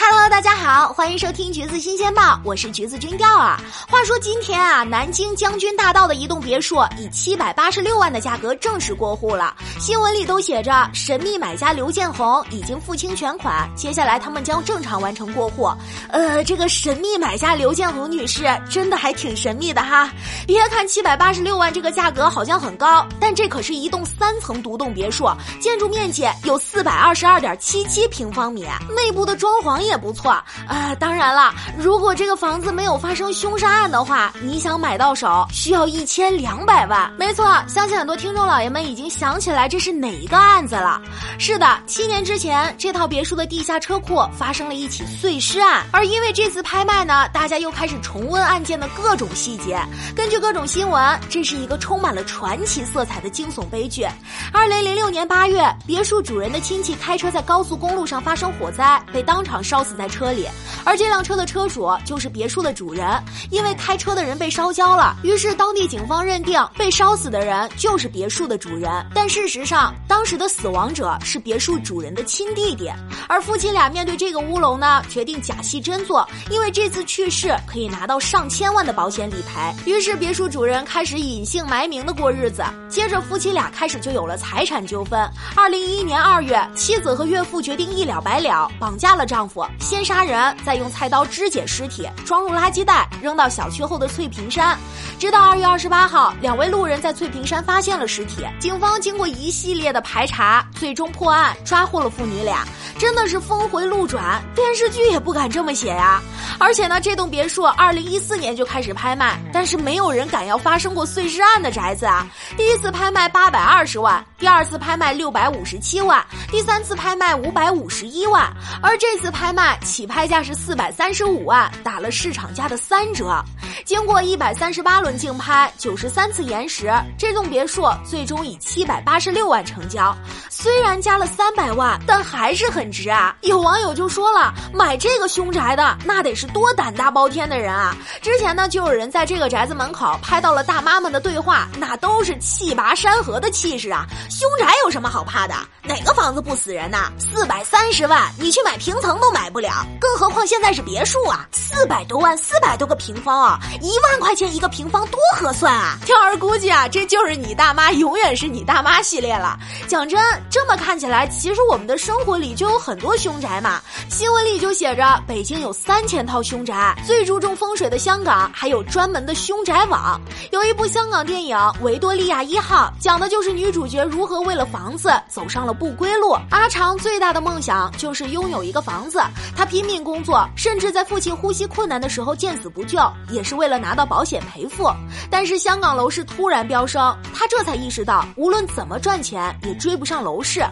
Hello，大家好，欢迎收听橘子新鲜报，我是橘子君钓儿。话说今天啊，南京将军大道的一栋别墅以七百八十六万的价格正式过户了，新闻里都写着神秘买家刘建红已经付清全款，接下来他们将正常完成过户。呃，这个神秘买家刘建红女士真的还挺神秘的哈。别看七百八十六万这个价格好像很高，但这可是一栋三层独栋别墅，建筑面积有四百二十二点七七平方米，内部的装潢。也不错啊！当然了，如果这个房子没有发生凶杀案的话，你想买到手需要一千两百万。没错，相信很多听众老爷们已经想起来这是哪一个案子了。是的，七年之前，这套别墅的地下车库发生了一起碎尸案，而因为这次拍卖呢，大家又开始重温案件的各种细节。根据各种新闻，这是一个充满了传奇色彩的惊悚悲剧。二零零六年八月，别墅主人的亲戚开车在高速公路上发生火灾，被当场烧。烧死在车里，而这辆车的车主就是别墅的主人。因为开车的人被烧焦了，于是当地警方认定被烧死的人就是别墅的主人。但事实上，当时的死亡者是别墅主人的亲弟弟。而夫妻俩面对这个乌龙呢，决定假戏真做，因为这次去世可以拿到上千万的保险理赔。于是别墅主人开始隐姓埋名的过日子。接着夫妻俩开始就有了财产纠纷。二零一一年二月，妻子和岳父决定一了百了，绑架了丈夫。先杀人，再用菜刀肢解尸体，装入垃圾袋，扔到小区后的翠屏山。直到二月二十八号，两位路人在翠屏山发现了尸体。警方经过一系列的排查，最终破案，抓获了父女俩。真的是峰回路转，电视剧也不敢这么写呀！而且呢，这栋别墅二零一四年就开始拍卖，但是没有人敢要发生过碎尸案的宅子啊！第一次拍卖八百二十万，第二次拍卖六百五十七万，第三次拍卖五百五十一万，而这次拍卖起拍价是四百三十五万，打了市场价的三折。经过一百三十八轮竞拍，九十三次延时，这栋别墅最终以七百八十六万成交。虽然加了三百万，但还是很值啊！有网友就说了，买这个凶宅的那得是多胆大包天的人啊！之前呢，就有人在这个宅子门口拍到了大妈们的对话，那都是气拔山河的气势啊！凶宅有什么好怕的？哪个房子不死人呐？四百三十万，你去买平层都买不了，更何况现在是别墅啊！四百多万，四百多个平方啊！一万块钱一个平方，多合算啊！跳儿估计啊，这就是你大妈永远是你大妈系列了。讲真，这么看起来，其实我们的生活里就有很多凶宅嘛。新闻里就写着，北京有三千套凶宅，最注重风水的香港还有专门的凶宅网。有一部香港电影《维多利亚一号》，讲的就是女主角如何为了房子走上了不归路。阿长最大的梦想就是拥有一个房子，他拼命工作，甚至在父亲呼吸困难的时候见死不救，也是为为了拿到保险赔付。但是香港楼市突然飙升，他这才意识到，无论怎么赚钱也追不上楼市。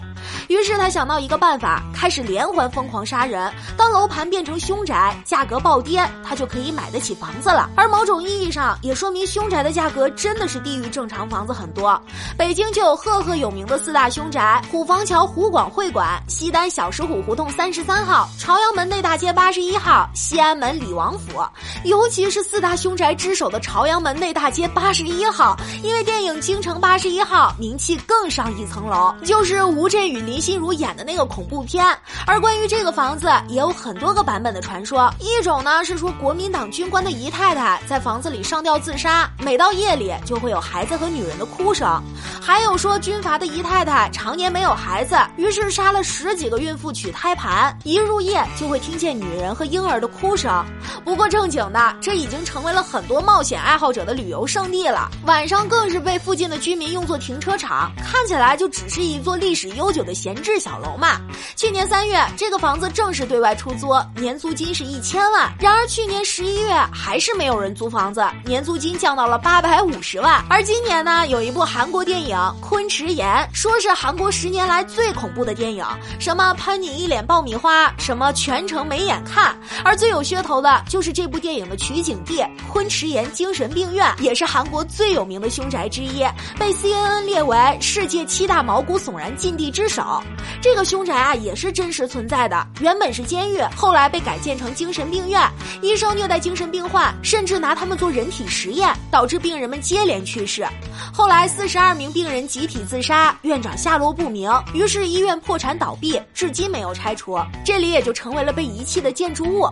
于是他想到一个办法，开始连环疯狂杀人。当楼盘变成凶宅，价格暴跌，他就可以买得起房子了。而某种意义上，也说明凶宅的价格真的是低于正常房子很多。北京就有赫赫有名的四大凶宅：虎坊桥湖广会馆、西单小石虎胡同三十三号、朝阳门内大街八十一号、西安门李王府。尤其是四大凶凶宅之首的朝阳门内大街八十一号，因为电影《京城八十一号》名气更上一层楼，就是吴镇宇。林心如演的那个恐怖片，而关于这个房子也有很多个版本的传说。一种呢是说国民党军官的姨太太在房子里上吊自杀，每到夜里就会有孩子和女人的哭声；还有说军阀的姨太太常年没有孩子，于是杀了十几个孕妇取胎盘，一入夜就会听见女人和婴儿的哭声。不过正经的，这已经成为了很多冒险爱好者的旅游胜地了。晚上更是被附近的居民用作停车场，看起来就只是一座历史悠久的。闲置小楼嘛，去年三月这个房子正式对外出租，年租金是一千万。然而去年十一月还是没有人租房子，年租金降到了八百五十万。而今年呢，有一部韩国电影《昆池岩》，说是韩国十年来最恐怖的电影，什么喷你一脸爆米花，什么。全程没眼看。而最有噱头的就就是这部电影的取景地昆池岩精神病院，也是韩国最有名的凶宅之一，被 CNN 列为世界七大毛骨悚然禁地之首。这个凶宅啊，也是真实存在的，原本是监狱，后来被改建成精神病院，医生虐待精神病患，甚至拿他们做人体实验，导致病人们接连去世。后来四十二名病人集体自杀，院长下落不明，于是医院破产倒闭，至今没有拆除，这里也就成为了被遗弃的建筑物。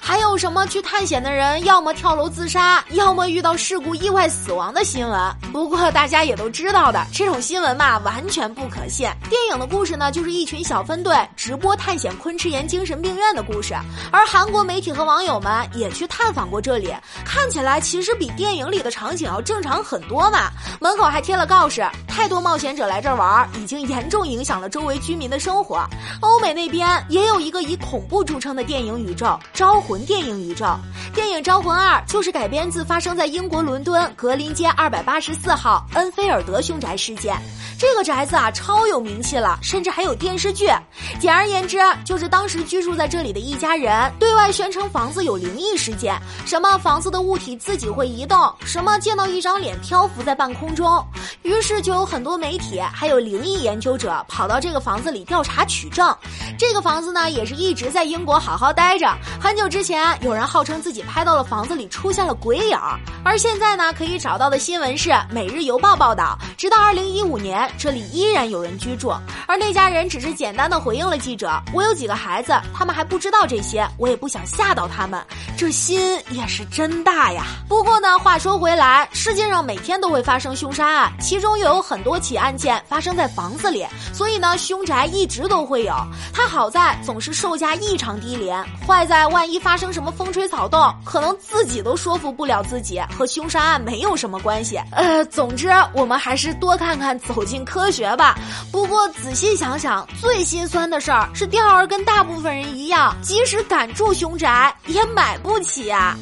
还有什么去探险的人要么跳楼自杀，要么遇到事故意外死亡的新闻？不过大家也都知道的，这种新闻嘛，完全不可信。电影的故事呢，就是一群小分队直播探险昆池岩精神病院的故事，而韩国媒体和网友们也去探访过这里，看起来其实比电影里的场景要正常很多嘛。门口还贴了告示，太多冒险者来这儿玩，已经严重影响了周围居民的生活。欧美那边也有一个以恐怖著称的电影宇宙——招魂电影宇宙。电影《招魂二》就是改编自发生在英国伦敦格林街二百八十四号恩菲尔德凶宅事件。这个宅子啊，超有名气了，甚至还有电视剧。简而言之，就是当时居住在这里的一家人对外宣称房子有灵异事件，什么房子的物体自己会移动，什么见到一张脸漂浮在半空中。于是就很多媒体还有灵异研究者跑到这个房子里调查取证。这个房子呢，也是一直在英国好好待着。很久之前，有人号称自己拍到了房子里出现了鬼影儿，而现在呢，可以找到的新闻是《每日邮报》报道，直到二零一五年。这里依然有人居住，而那家人只是简单的回应了记者：“我有几个孩子，他们还不知道这些，我也不想吓到他们。”这心也是真大呀。不过呢，话说回来，世界上每天都会发生凶杀案，其中又有很很多起案件发生在房子里，所以呢，凶宅一直都会有。它好在总是售价异常低廉，坏在万一发生什么风吹草动，可能自己都说服不了自己，和凶杀案没有什么关系。呃，总之，我们还是多看看，走进。科学吧，不过仔细想想，最心酸的事儿是钓儿跟大部分人一样，即使敢住凶宅，也买不起啊。